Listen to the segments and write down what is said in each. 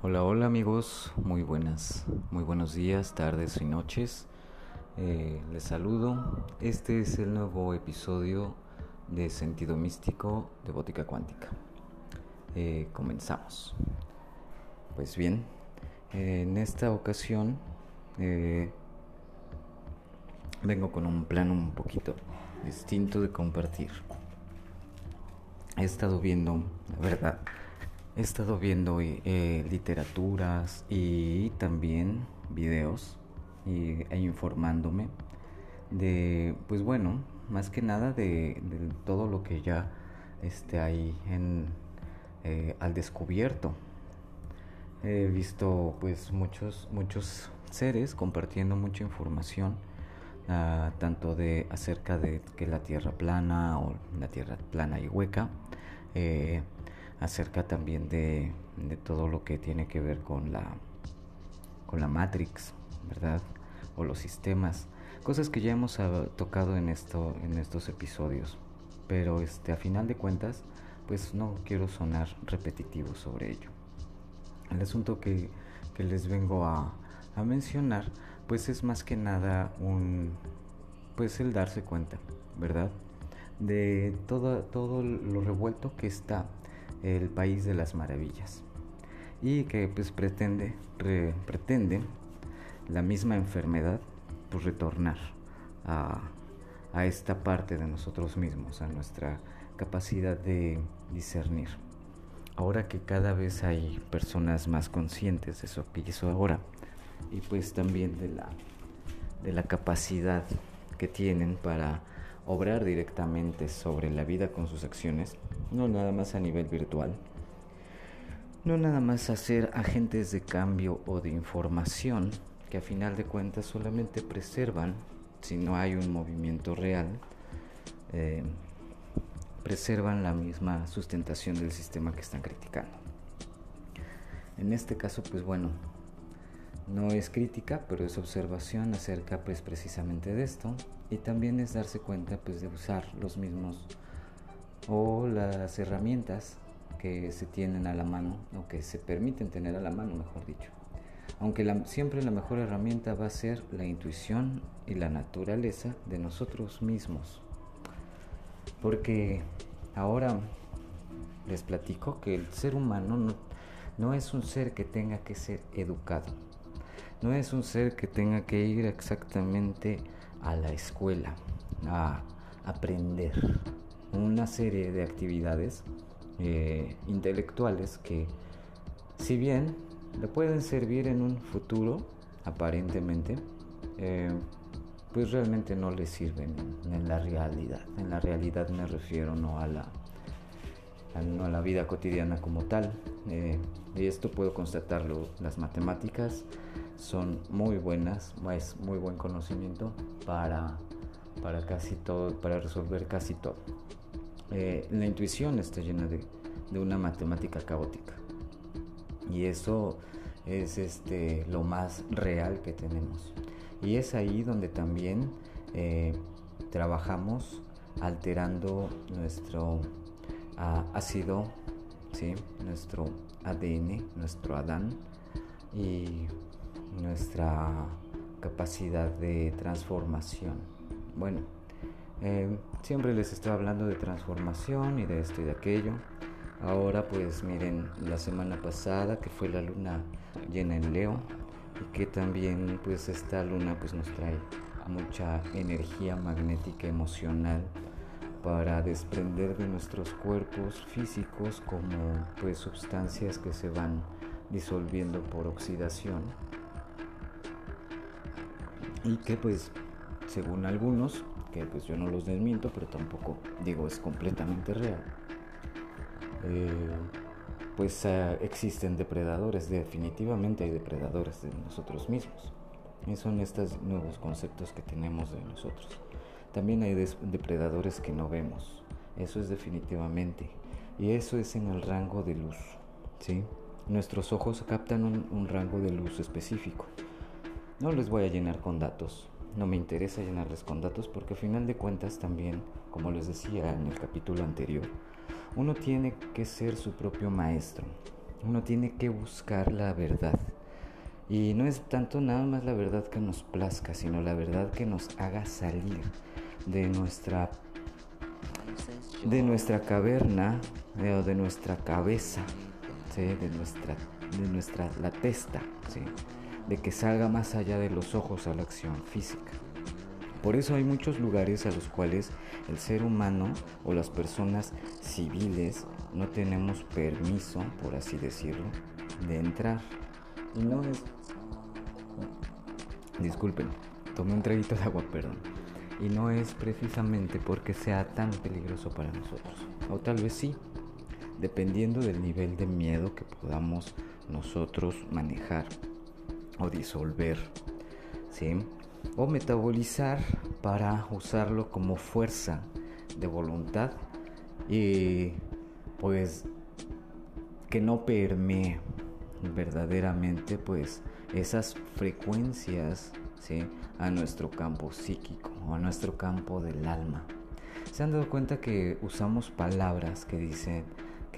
Hola, hola amigos, muy buenas, muy buenos días, tardes y noches. Eh, les saludo. Este es el nuevo episodio de Sentido Místico de Bótica Cuántica. Eh, comenzamos. Pues bien, en esta ocasión eh, vengo con un plan un poquito distinto de compartir. He estado viendo, la verdad, he estado viendo eh, literaturas y también videos e informándome de, pues bueno, más que nada de, todo lo que ya este, hay eh, al descubierto. He visto pues muchos, muchos seres compartiendo mucha información uh, tanto de acerca de que la tierra plana o la tierra plana y hueca eh, acerca también de, todo lo que tiene que ver con la, con la Matrix, ¿verdad? O los sistemas, cosas que ya hemos tocado en, esto, en estos episodios, pero este, a final de cuentas, pues no quiero sonar repetitivo sobre ello. El asunto que, les vengo a, a mencionar, pues es más que nada un, pues el darse cuenta, ¿verdad? de todo, todo lo revuelto que está el país de las maravillas y que pues pretende, pretende la misma enfermedad pues retornar a, a esta parte de nosotros mismos, a nuestra capacidad de discernir. Ahora que cada vez hay personas más conscientes de eso que hizo ahora y pues también de la, de la capacidad que tienen para obrar directamente sobre la vida con sus acciones, no nada más a nivel virtual, no nada más hacer agentes de cambio o de información que a final de cuentas solamente preservan, si no hay un movimiento real, eh, preservan la misma sustentación del sistema que están criticando. En este caso, pues bueno, no es crítica, pero es observación acerca pues precisamente de esto y también es darse cuenta pues de usar los mismos o las herramientas que se tienen a la mano o que se permiten tener a la mano, mejor dicho. Aunque siempre la mejor herramienta va a ser la intuición y la naturaleza de nosotros mismos. Porque ahora les platico que el ser humano no es un ser que tenga que ser educado no es un ser que tenga que ir exactamente a la escuela a aprender una serie de actividades eh, intelectuales que si bien le pueden servir en un futuro aparentemente eh, pues realmente no le sirven en, la realidad. En la realidad me refiero no a la no a la vida cotidiana como tal. Eh, y esto puedo constatarlo las matemáticas son muy buenas, es muy buen conocimiento para, para casi todo, para resolver casi todo. Eh, la intuición está llena de, de, una matemática caótica y eso es este, lo más real que tenemos. Y es ahí donde también eh, trabajamos alterando nuestro ah, ácido, ¿sí? nuestro ADN, nuestro Adán y nuestra capacidad de transformación. Bueno, eh, siempre les estoy hablando de transformación y de esto y de aquello. Ahora pues miren, la semana pasada que fue la luna llena en Leo y que también pues esta luna pues nos trae mucha energía magnética emocional para desprender de nuestros cuerpos físicos como pues sustancias que se van disolviendo por oxidación y que pues según algunos, que pues yo no los desmiento, pero tampoco digo es completamente real, eh, pues eh, existen depredadores, definitivamente hay depredadores de nosotros mismos. Y son estos nuevos conceptos que tenemos de nosotros. También hay depredadores que no vemos, eso es definitivamente. Y eso es en el rango de luz, ¿sí? Nuestros ojos captan un rango de luz específico. No les voy a llenar con datos, no me interesa llenarles con datos porque al final de cuentas también, como les decía en el capítulo anterior, uno tiene que ser su propio maestro, uno tiene que buscar la verdad. Y no es tanto nada más la verdad que nos plazca, sino la verdad que nos haga salir de nuestra de nuestra caverna eh, o de nuestra cabeza, de nuestra de nuestra la testa, de que salga más allá de los ojos a la acción física. Por eso hay muchos lugares a los cuales el ser humano o las personas civiles no tenemos permiso, por así decirlo, de entrar. Y no es... Disculpen, tomé un traguito de agua, perdón. Y no es precisamente porque sea tan peligroso para nosotros. O tal vez sí, dependiendo del nivel de miedo que podamos nosotros manejar o disolver. ¿Sí? o metabolizar para usarlo como fuerza de voluntad y pues que no permee verdaderamente pues esas frecuencias ¿sí? a nuestro campo psíquico o a nuestro campo del alma. ¿Se han dado cuenta que usamos palabras que dicen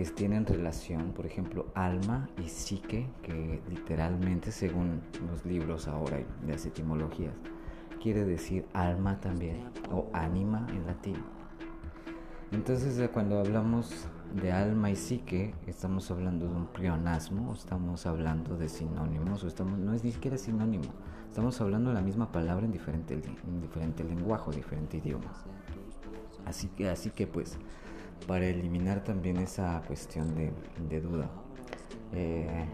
que tienen relación, por ejemplo, alma y psique, que literalmente según los libros ahora de las etimologías, quiere decir alma también, o ánima en latín. Entonces cuando hablamos de alma y psique, estamos hablando de un pleonasmo, estamos hablando de sinónimos, o estamos, no es ni siquiera sinónimo, estamos hablando de la misma palabra en diferente, en diferente lenguaje, diferente idioma. Así que, así que pues, para eliminar también esa cuestión de, duda, eh,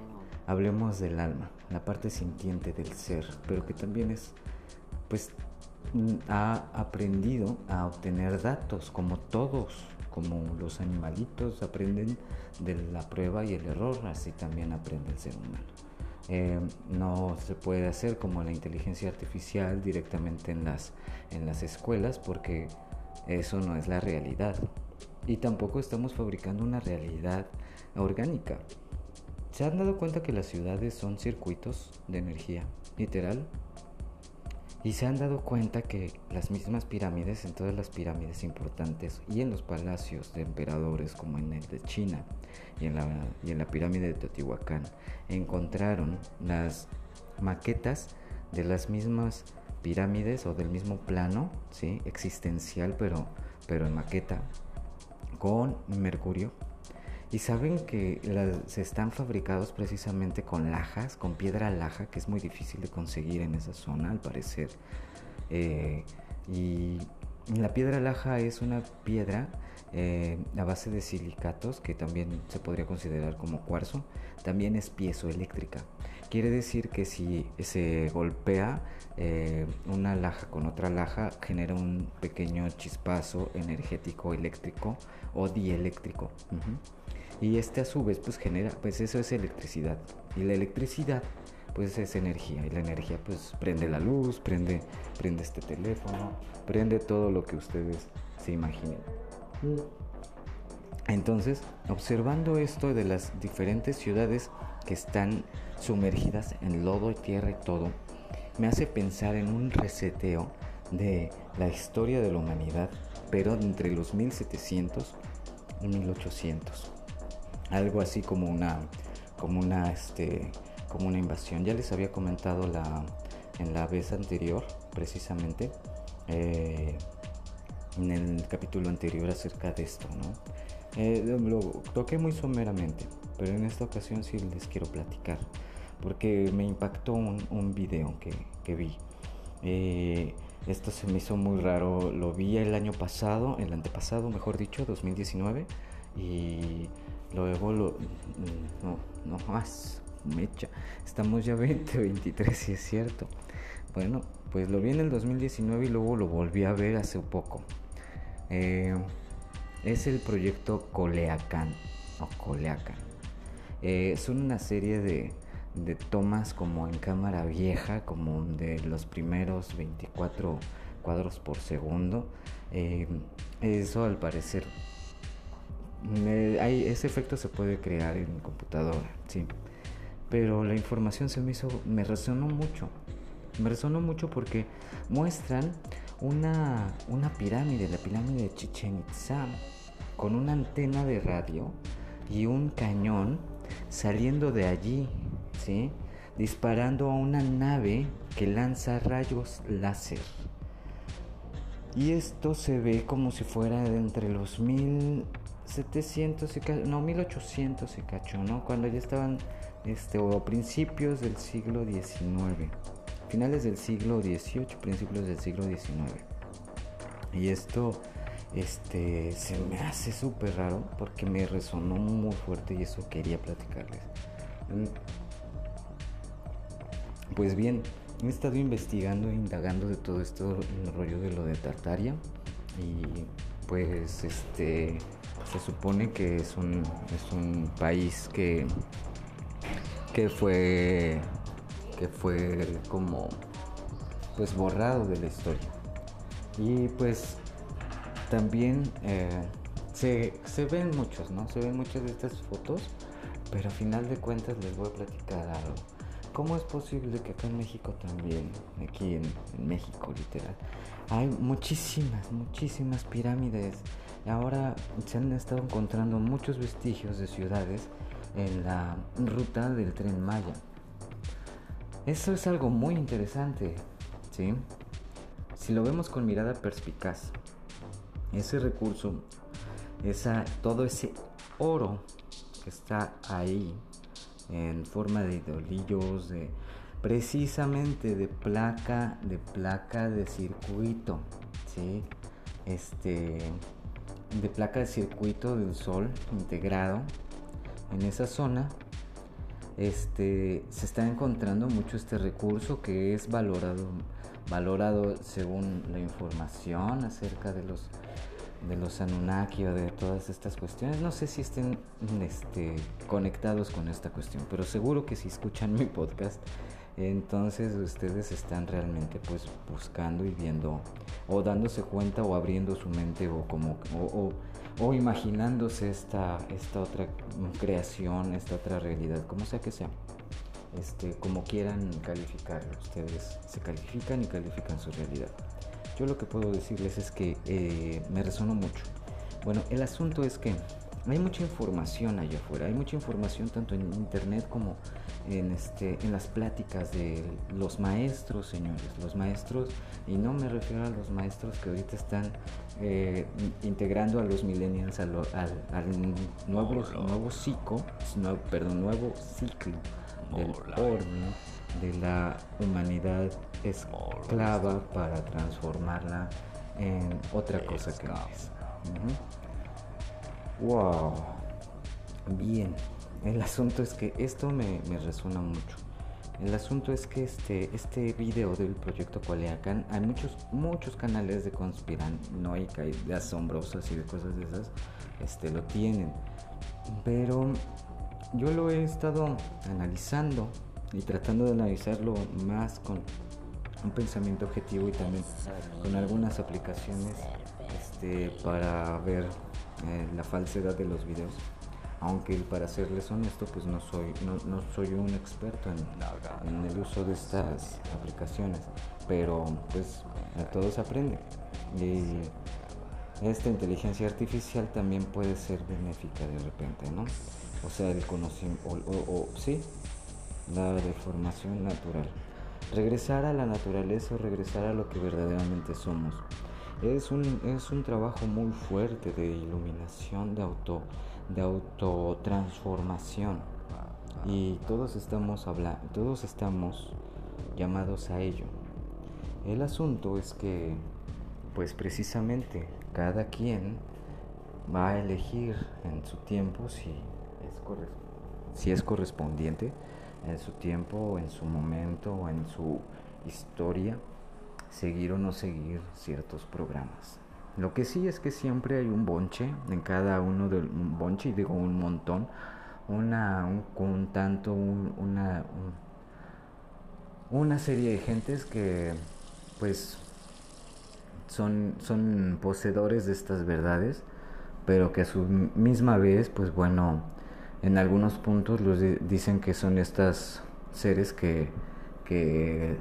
hablemos del alma, la parte sintiente del ser, pero que también es pues ha aprendido a obtener datos como todos, como los animalitos aprenden de la prueba y el error, así también aprende el ser humano. Eh, no se puede hacer como la inteligencia artificial directamente en las, en las escuelas porque eso no es la realidad. Y tampoco estamos fabricando una realidad orgánica. ¿Se han dado cuenta que las ciudades son circuitos de energía? Literal, y se han dado cuenta que las mismas pirámides, en todas las pirámides importantes y en los palacios de emperadores como en el de China y en la, y en la pirámide de Teotihuacán, encontraron las maquetas de las mismas pirámides o del mismo plano ¿sí? existencial, pero, pero en maqueta, con mercurio, y saben que se están fabricados precisamente con lajas, con piedra laja, que es muy difícil de conseguir en esa zona al parecer. Eh, y la piedra laja es una piedra eh, a base de silicatos, que también se podría considerar como cuarzo, también es piezoeléctrica. Quiere decir que si se golpea eh, una laja con otra laja, genera un pequeño chispazo energético eléctrico o dieléctrico. Y este a su vez pues genera, pues eso es electricidad. Y la electricidad pues es energía. Y la energía pues prende la luz, prende, prende este teléfono, prende todo lo que ustedes se imaginen. Entonces, observando esto de las diferentes ciudades que están sumergidas en lodo y tierra y todo, me hace pensar en un reseteo de la historia de la humanidad, pero entre los 1700 y 1800 algo así como una como una este como una invasión. Ya les había comentado la en la vez anterior precisamente eh, en el capítulo anterior acerca de esto no eh, lo toqué muy someramente pero en esta ocasión sí les quiero platicar porque me impactó un, video que, vi eh, esto se me hizo muy raro lo vi el año pasado el antepasado mejor dicho 2019 y Luego lo... No, no más. Mecha. Estamos ya 2023, si es cierto. Bueno, pues lo vi en el 2019 y luego lo volví a ver hace poco. Eh, es el proyecto Coleacan. O Coleacan. Eh, son una serie de, de tomas como en cámara vieja, como de los primeros 24 cuadros por segundo. Eh, eso al parecer ese efecto se puede crear en computadora, sí. Pero la información se me hizo, me resonó mucho. Me resonó mucho porque muestran una, una pirámide, la pirámide de Chichen Itza, con una antena de radio y un cañón saliendo de allí, disparando a una nave que lanza rayos láser. Y esto se ve como si fuera de entre los 1700 y no 1800 y cacho, ¿no? Cuando ya estaban este o principios del siglo XIX, finales del siglo XVIII, principios del siglo XIX. Y esto este se me hace súper raro porque me resonó muy fuerte y eso quería platicarles. Pues bien, he estado investigando e indagando de todo esto, el rollo de lo de Tartaria. Y pues este se supone que es un, es un país que, que fue que fue como pues borrado de la historia. Y pues también eh, se, se, ven muchos, ¿no? Se ven muchas de estas fotos, pero a final de cuentas les voy a platicar algo. ¿Cómo es posible que acá en México también, aquí en, México literal, hay muchísimas, muchísimas pirámides? Ahora se han estado encontrando muchos vestigios de ciudades en la ruta del tren Maya. Eso es algo muy interesante, ¿sí? Si lo vemos con mirada perspicaz, ese recurso, esa, todo ese oro que está ahí, en forma de idolillos, de precisamente de placa, de placa de circuito, ¿sí? Este, de placa de circuito del sol integrado en esa zona. Este, se está encontrando mucho este recurso que es valorado, valorado según la información acerca de los de los Anunnaki o de todas estas cuestiones. No sé si estén este, conectados con esta cuestión, pero seguro que si escuchan mi podcast, entonces ustedes están realmente pues buscando y viendo o dándose cuenta o abriendo su mente o como o, o, imaginándose esta, esta otra creación, esta otra realidad, como sea que sea. Este, como quieran calificarlo, ustedes se califican y califican su realidad. Yo lo que puedo decirles es que eh, me resonó mucho. Bueno, el asunto es que hay mucha información allá afuera, hay mucha información tanto en internet como en, este, en las pláticas de los maestros, señores, los maestros, y no me refiero a los maestros que ahorita están eh, integrando a los millennials al, nuevo, nuevo ciclo, perdón, nuevo ciclo del orden de la humanidad esclava para transformarla en otra cosa que es. Wow. Bien. El asunto es que esto me, resuena mucho. El asunto es que este, este video del proyecto Coleacan, hay muchos, muchos canales de conspiranoica y de asombrosas y de cosas de esas, este, lo tienen. Pero yo lo he estado analizando y tratando de analizarlo más con un pensamiento objetivo y también con algunas aplicaciones este, para ver eh, la falsedad de los videos. Aunque para serles honesto pues no soy no, soy un experto en, en, el uso de estas aplicaciones pero pues a todos aprende. Y esta inteligencia artificial también puede ser benéfica de repente no o sea el conocimiento o, o sí la deformación natural. Regresar a la naturaleza o regresar a lo que verdaderamente somos. Es un, es un trabajo muy fuerte de iluminación, de auto, de autotransformación. Y todos estamos hablando, todos estamos llamados a ello. El asunto es que, pues precisamente, cada quien va a elegir en su tiempo si es, si es correspondiente en su tiempo en su momento en su historia seguir o no seguir ciertos programas. Lo que sí es que siempre hay un bonche en cada uno del un bonche, y digo un montón, una, un, tanto, una, una serie de gentes que pues son, son poseedores de estas verdades, pero que a su misma vez, pues bueno, en algunos puntos los dicen que son estas seres que, que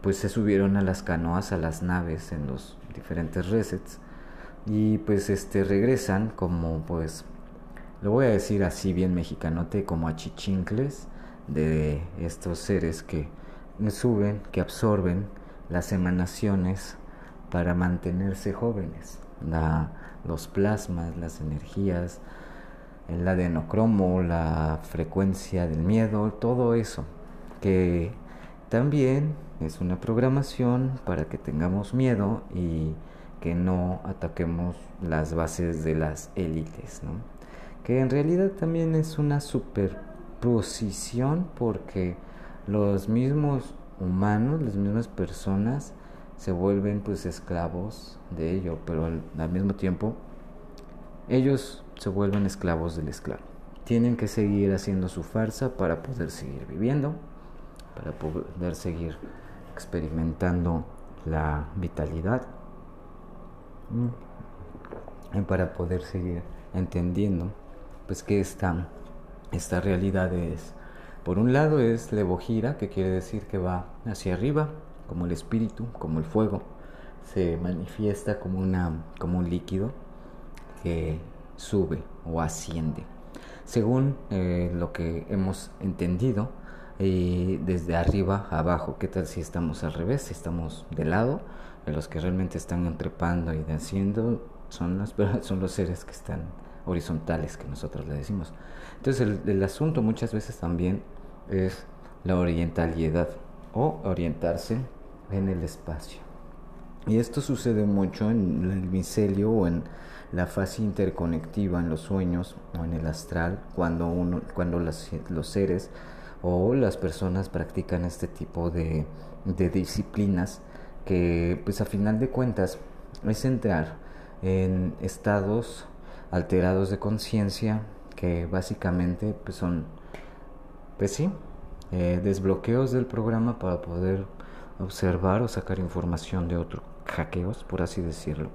pues se subieron a las canoas, a las naves en los diferentes resets y pues este regresan como pues lo voy a decir así bien mexicanote, como achichincles de estos seres que suben, que absorben las emanaciones para mantenerse jóvenes. los plasmas, las energías, el adenocromo, la frecuencia del miedo, todo eso, que también es una programación para que tengamos miedo y que no ataquemos las bases de las élites, ¿no? que en realidad también es una superposición porque los mismos humanos, las mismas personas se vuelven pues esclavos de ello, pero al, mismo tiempo ellos se vuelven esclavos del esclavo. Tienen que seguir haciendo su farsa para poder seguir viviendo, para poder seguir experimentando la vitalidad y para poder seguir entendiendo pues que esta, esta realidad es por un lado es levojira, que quiere decir que va hacia arriba, como el espíritu, como el fuego, se manifiesta como, una, como un líquido que sube o asciende. Según eh, lo que hemos entendido, eh, desde arriba abajo, ¿qué tal si estamos al revés? Si estamos de lado, los que realmente están entrepando y desciendo son, las, son los seres que están horizontales, que nosotros le decimos. Entonces el asunto muchas veces también es la orientalidad o orientarse en el espacio. Y esto sucede mucho en el micelio o en la fase interconectiva en los sueños o en el astral cuando uno cuando los seres o las personas practican este tipo de, de disciplinas que pues a final de cuentas es entrar en estados alterados de conciencia que básicamente pues son pues sí, eh, desbloqueos del programa para poder observar o sacar información de otros hackeos, por así decirlo.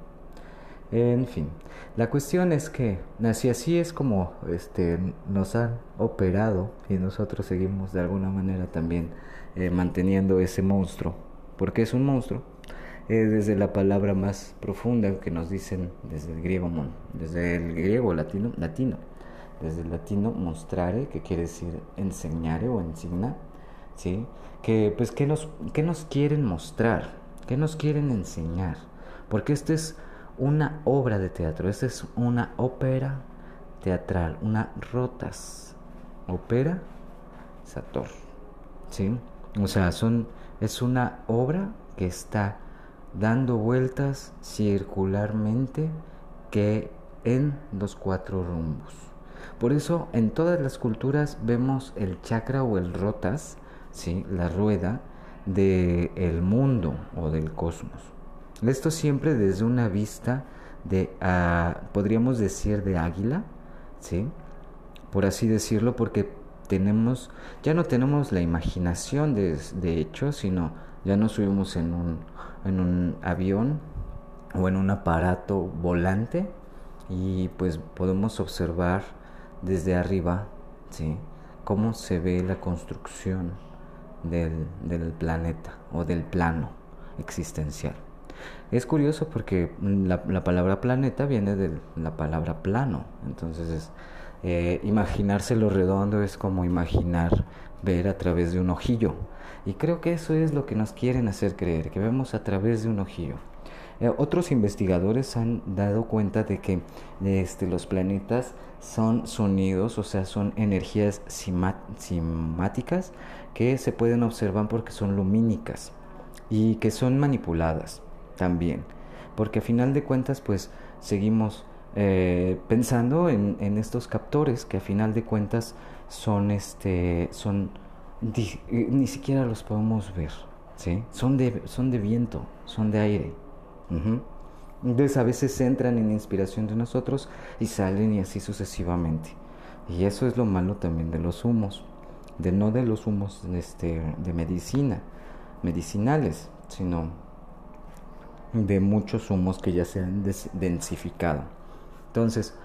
En fin, la cuestión es que así así es como este, nos han operado y nosotros seguimos de alguna manera también eh, manteniendo ese monstruo, porque es un monstruo, eh, desde la palabra más profunda que nos dicen desde el griego, desde el griego latino, latino desde el latino mostrare, que quiere decir enseñare o ensigna, ¿sí? Que, pues, ¿qué nos, qué nos quieren mostrar? ¿Qué nos quieren enseñar? Porque esta es una obra de teatro, esta es una ópera teatral, una rotas, ópera Sator, ¿sí? O sea, son, es una obra que está dando vueltas circularmente que en los cuatro rumbos. Por eso en todas las culturas vemos el chakra o el rotas, ¿sí? la rueda del el mundo o del cosmos. Esto siempre desde una vista de, uh, podríamos decir, de águila, ¿sí? por así decirlo, porque tenemos, ya no tenemos la imaginación de, de hecho, sino ya nos subimos en un, en un avión o en un aparato volante y pues podemos observar desde arriba, ¿sí? Cómo se ve la construcción del, del planeta o del plano existencial. Es curioso porque la, la, palabra planeta viene de la palabra plano, entonces eh, imaginarse lo redondo es como imaginar ver a través de un ojillo. Y creo que eso es lo que nos quieren hacer creer, que vemos a través de un ojillo. Eh, otros investigadores han dado cuenta de que este, los planetas son sonidos, o sea, son energías simáticas que se pueden observar porque son lumínicas y que son manipuladas también. Porque a final de cuentas, pues seguimos eh, pensando en, estos captores que a final de cuentas son, este, son, ni siquiera los podemos ver, ¿sí? Son de, son de viento, son de aire. Entonces a veces entran en inspiración de nosotros y salen y así sucesivamente. Y eso es lo malo también de los humos, de no de los humos este, de medicina, medicinales, sino de muchos humos que ya se han densificado. Entonces,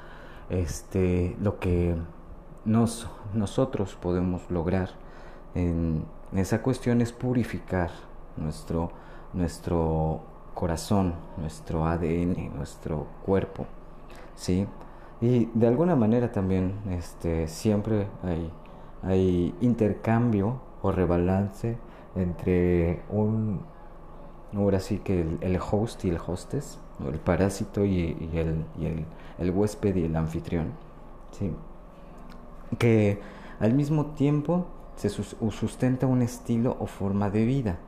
este, lo que nos, nosotros podemos lograr en esa cuestión es purificar nuestro, nuestro corazón, nuestro ADN, nuestro cuerpo, ¿sí? Y de alguna manera también este, siempre hay, hay intercambio o rebalance entre un, ahora sí que el, host y el hostess, el parásito y, el, y el, el, huésped y el anfitrión, ¿sí? que al mismo tiempo se sustenta un estilo o forma de vida,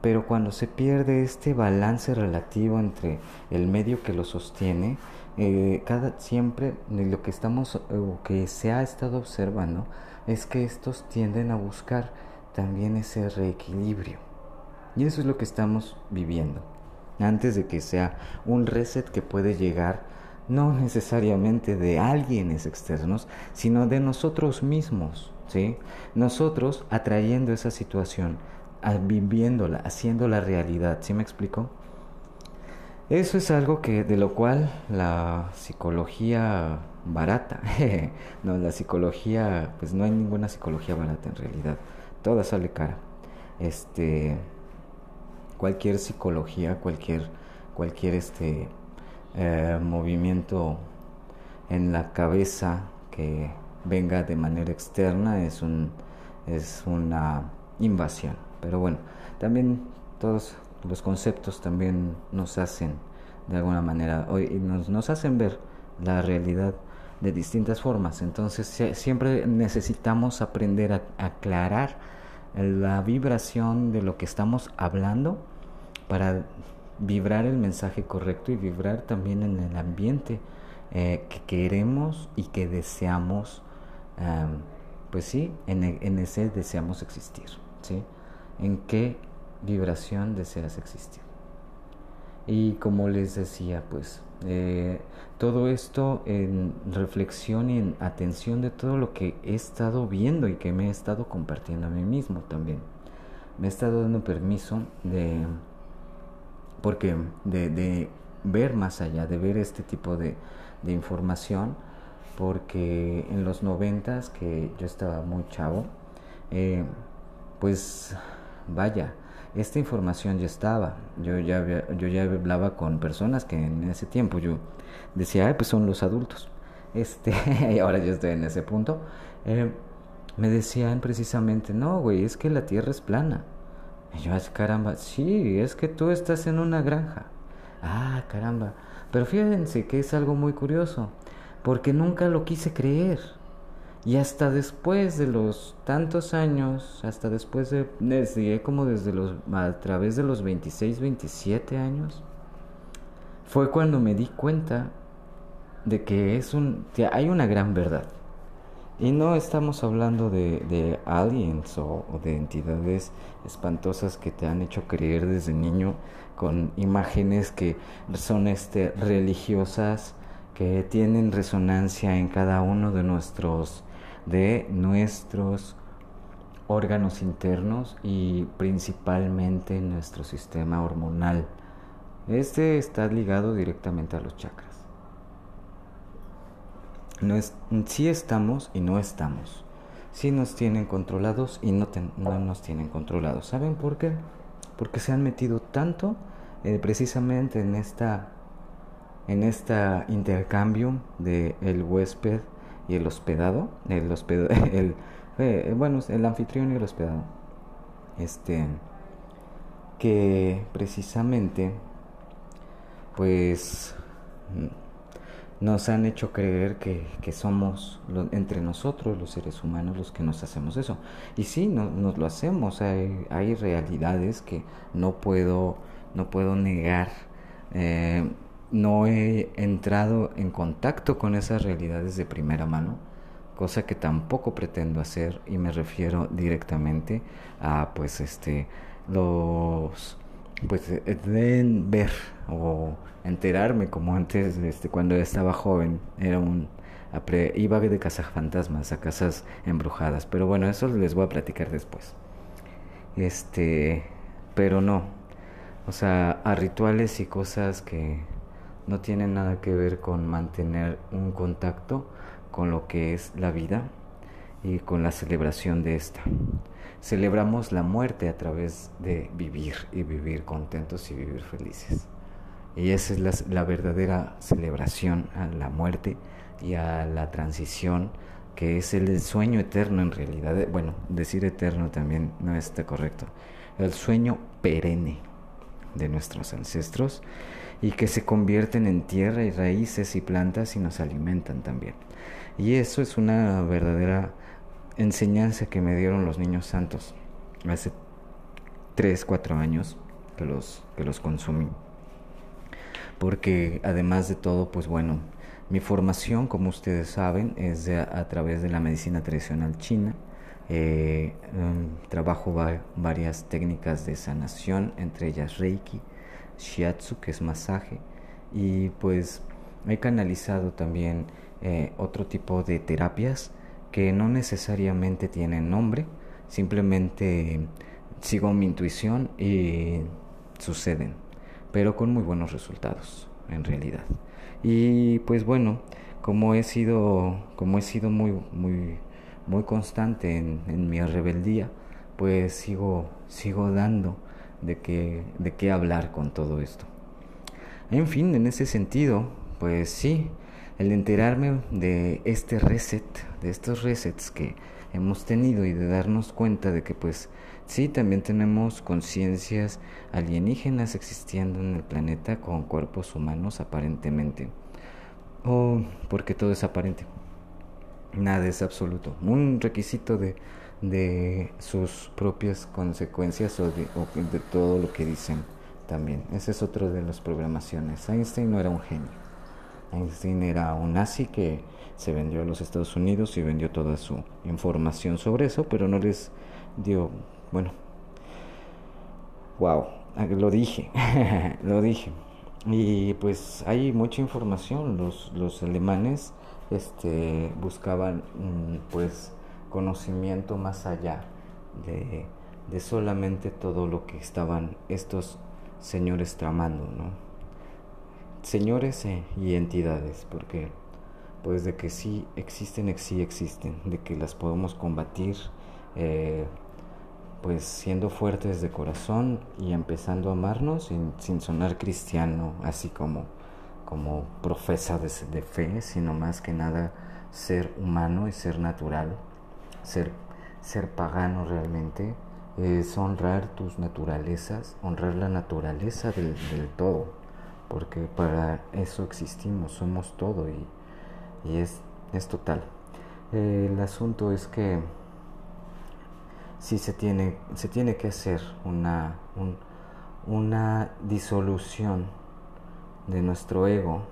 pero cuando se pierde este balance relativo entre el medio que lo sostiene, eh, cada siempre lo que estamos o que se ha estado observando es que estos tienden a buscar también ese reequilibrio. Y eso es lo que estamos viviendo. Antes de que sea un reset que puede llegar no necesariamente de alguienes externos, sino de nosotros mismos, ¿sí? Nosotros atrayendo esa situación, viviéndola, haciendo la realidad, ¿sí me explico? Eso es algo que de lo cual la psicología barata, no, la psicología, pues no hay ninguna psicología barata en realidad, toda sale cara. Este cualquier psicología, cualquier cualquier este eh, movimiento en la cabeza que venga de manera externa es un es una invasión. Pero bueno también todos los conceptos también nos hacen de alguna manera nos, nos hacen ver la realidad de distintas formas. Entonces siempre necesitamos aprender a aclarar la vibración de lo que estamos hablando para vibrar el mensaje correcto y vibrar también en el ambiente eh, que queremos y que deseamos, pues sí, en, e, en, ese deseamos existir, ¿sí? ¿En qué vibración deseas existir? Y como les decía, pues eh, todo esto en reflexión y en atención de todo lo que he estado viendo y que me he estado compartiendo a mí mismo también. Me he estado dando permiso de porque de, ver más allá, de ver este tipo de, información, porque en los noventas, que yo estaba muy chavo, eh, pues vaya, esta información ya estaba. Yo ya, yo ya hablaba con personas que en ese tiempo yo decía, Ay, pues son los adultos. Este, y ahora yo estoy en ese punto. Eh, me decían precisamente, no, güey, es que la Tierra es plana. Y yo, caramba, sí, es que tú estás en una granja. Ah, caramba. Pero fíjense que es algo muy curioso, porque nunca lo quise creer. Y hasta después de los tantos años, hasta después de, desde como desde los, a través de los 26, 27 años, fue cuando me di cuenta de que es un, que hay una gran verdad. Y no estamos hablando de, aliens o, de entidades espantosas que te han hecho creer desde niño con imágenes que son este, religiosas, que tienen resonancia en cada uno de nuestros, de nuestros órganos internos y principalmente en nuestro sistema hormonal. Este está ligado directamente a los chakras. No es, sí estamos y no estamos. Sí nos tienen controlados y no, no nos tienen controlados. ¿Saben por qué? Porque se han metido tanto eh, precisamente en esta en este intercambio de el huésped y el hospedado, el hospedado, el, eh, bueno, el anfitrión y el hospedado, este, que precisamente, pues, nos han hecho creer que, que somos entre nosotros los seres humanos los que nos hacemos eso. Y sí, no, nos lo hacemos. Hay, hay realidades que no puedo, no puedo negar. Eh, no he entrado en contacto con esas realidades de primera mano, cosa que tampoco pretendo hacer y me refiero directamente a pues este los pues deben ver o enterarme como antes este cuando estaba joven. Era un iba de casas fantasmas a casas embrujadas. Pero bueno eso les voy a platicar después. Este pero no. O sea a rituales y cosas que no tienen nada que ver con mantener un contacto con lo que es la vida y con la celebración de esta celebramos la muerte a través de vivir y vivir contentos y vivir felices. Y esa es la, verdadera celebración a la muerte y a la transición que es el sueño eterno en realidad. Bueno, decir eterno también no está correcto. El sueño perenne de nuestros ancestros y que se convierten en tierra y raíces y plantas y nos alimentan también. Y eso es una verdadera enseñanza que me dieron los niños santos hace 3, 4 años que los, que los consumí. Porque además de todo, pues bueno, mi formación, como ustedes saben, es a través de la medicina tradicional china. Eh, um, trabajo varias técnicas de sanación, entre ellas Reiki, Shiatsu, que es masaje, y pues he canalizado también eh, otro tipo de terapias que no necesariamente tienen nombre, simplemente sigo mi intuición y suceden, pero con muy buenos resultados en realidad. Y pues bueno, como he sido, como he sido muy, muy, muy constante en, mi rebeldía, pues sigo, sigo dando de qué, de qué hablar con todo esto. En fin, en ese sentido, pues sí, el enterarme de este reset, de estos resets que hemos tenido y de darnos cuenta de que pues sí, también tenemos conciencias alienígenas existiendo en el planeta con cuerpos humanos aparentemente. O porque todo es aparente. Nada es absoluto. Un requisito de de sus propias consecuencias o de, de, todo lo que dicen también. Ese es otro de las programaciones. Einstein no era un genio. Einstein era un nazi que se vendió a los Estados Unidos y vendió toda su información sobre eso, pero no les dio, bueno, wow, lo dije, lo dije. Y pues hay mucha información. Los, los alemanes este, buscaban, mm, pues, conocimiento más allá de, de solamente todo lo que estaban estos señores tramando, ¿no? Señores e, y entidades, porque pues de que sí existen, sí existen, de que las podemos combatir, eh, pues siendo fuertes de corazón y empezando a amarnos sin, sin sonar cristiano, así como, como profesa de, de fe, sino más que nada ser humano y ser natural ser, ser pagano realmente es honrar tus naturalezas, honrar la naturaleza del, todo, porque para eso existimos, somos todo y, y es, es total. el asunto es que si se tiene, se tiene que hacer una, una disolución de nuestro ego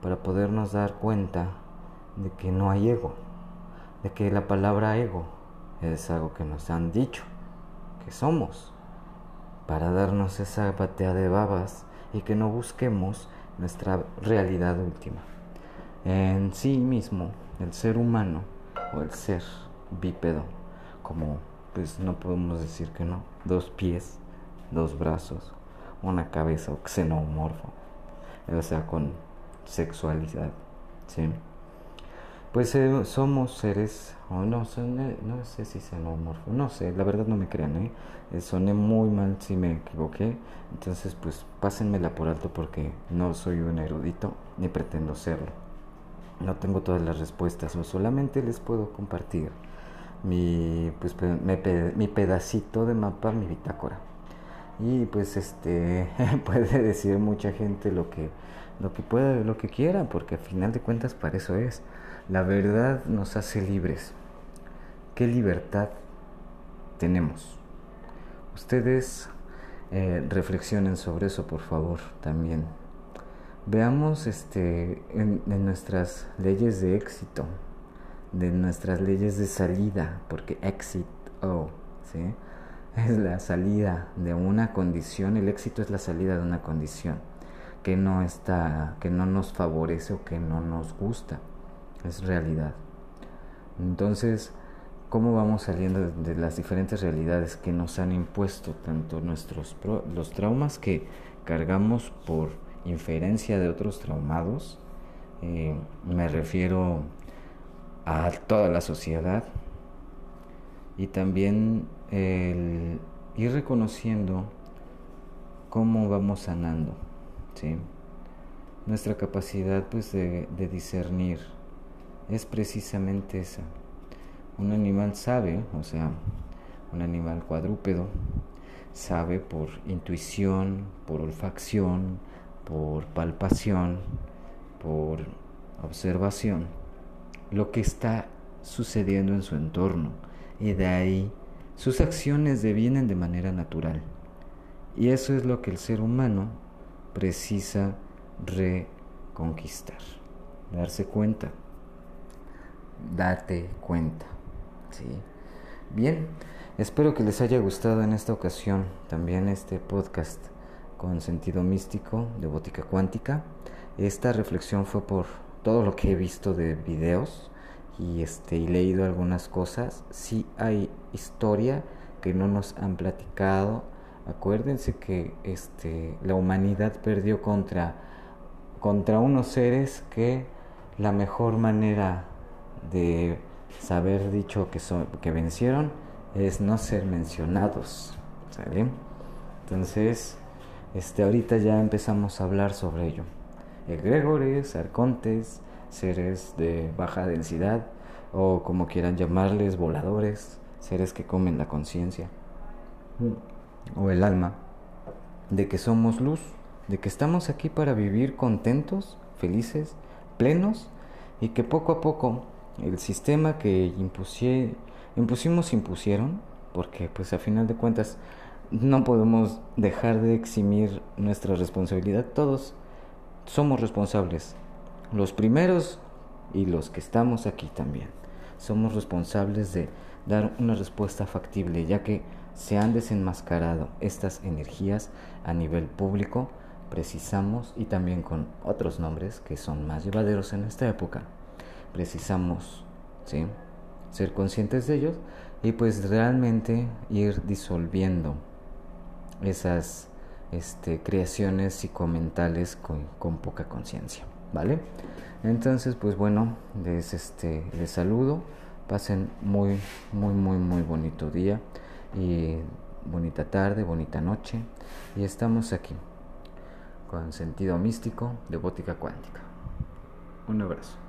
para podernos dar cuenta de que no hay ego de que la palabra ego es algo que nos han dicho que somos para darnos esa batea de babas y que no busquemos nuestra realidad última. En sí mismo, el ser humano o el ser bípedo, como pues no podemos decir que no, dos pies, dos brazos, una cabeza o xenomorfo, o sea, con sexualidad, ¿sí? Pues eh, somos seres, o no, son, no sé si xenomorfo, no sé, la verdad no me crean, ¿eh? ¿eh? Soné muy mal si me equivoqué, entonces pues pásenmela por alto porque no soy un erudito ni pretendo serlo. No tengo todas las respuestas, solamente les puedo compartir mi, pues, mi pedacito de mapa, mi bitácora. Y pues este puede decir mucha gente lo que lo que pueda, lo que quiera, porque al final de cuentas para eso es. La verdad nos hace libres. ¿Qué libertad tenemos? Ustedes eh, reflexionen sobre eso, por favor, también. Veamos este, en, nuestras leyes de éxito, de nuestras leyes de salida, porque éxito ¿sí? es la salida de una condición, el éxito es la salida de una condición que no está, que no nos favorece o que no nos gusta es realidad. Entonces, ¿cómo vamos saliendo de las diferentes realidades que nos han impuesto tanto nuestros los traumas que cargamos por inferencia de otros traumados? Eh, me refiero a toda la sociedad y también el ir reconociendo cómo vamos sanando, ¿sí? nuestra capacidad pues de, discernir es precisamente esa. Un animal sabe, o sea, un animal cuadrúpedo, sabe por intuición, por olfacción, por palpación, por observación, lo que está sucediendo en su entorno. Y de ahí sus acciones devienen de manera natural. Y eso es lo que el ser humano precisa reconquistar, darse cuenta, date cuenta. ¿sí? Bien, espero que les haya gustado en esta ocasión también este podcast con sentido místico de Bótica Cuántica. Esta reflexión fue por todo lo que he visto de videos y este y leído algunas cosas. Sí hay historia que no nos han platicado. Acuérdense que este la humanidad perdió contra contra unos seres que la mejor manera de saber dicho que son que vencieron es no ser mencionados, ¿saben? Entonces, este ahorita ya empezamos a hablar sobre ello egregores, arcontes, seres de baja densidad o como quieran llamarles, voladores, seres que comen la conciencia mm. o el alma, de que somos luz, de que estamos aquí para vivir contentos, felices, plenos y que poco a poco el sistema que impusimos impusieron, porque pues a final de cuentas no podemos dejar de eximir nuestra responsabilidad todos somos responsables. Los primeros y los que estamos aquí también. Somos responsables de dar una respuesta factible, ya que se han desenmascarado estas energías a nivel público, precisamos, y también con otros nombres que son más llevaderos en esta época, precisamos ¿sí? ser conscientes de ellos y pues realmente ir disolviendo esas este, creaciones psicomentales con, con poca conciencia, ¿vale? Entonces, pues bueno, les, este, les saludo, pasen muy, muy, muy, muy bonito día y bonita tarde, bonita noche y estamos aquí con sentido místico de bótica cuántica. Un abrazo.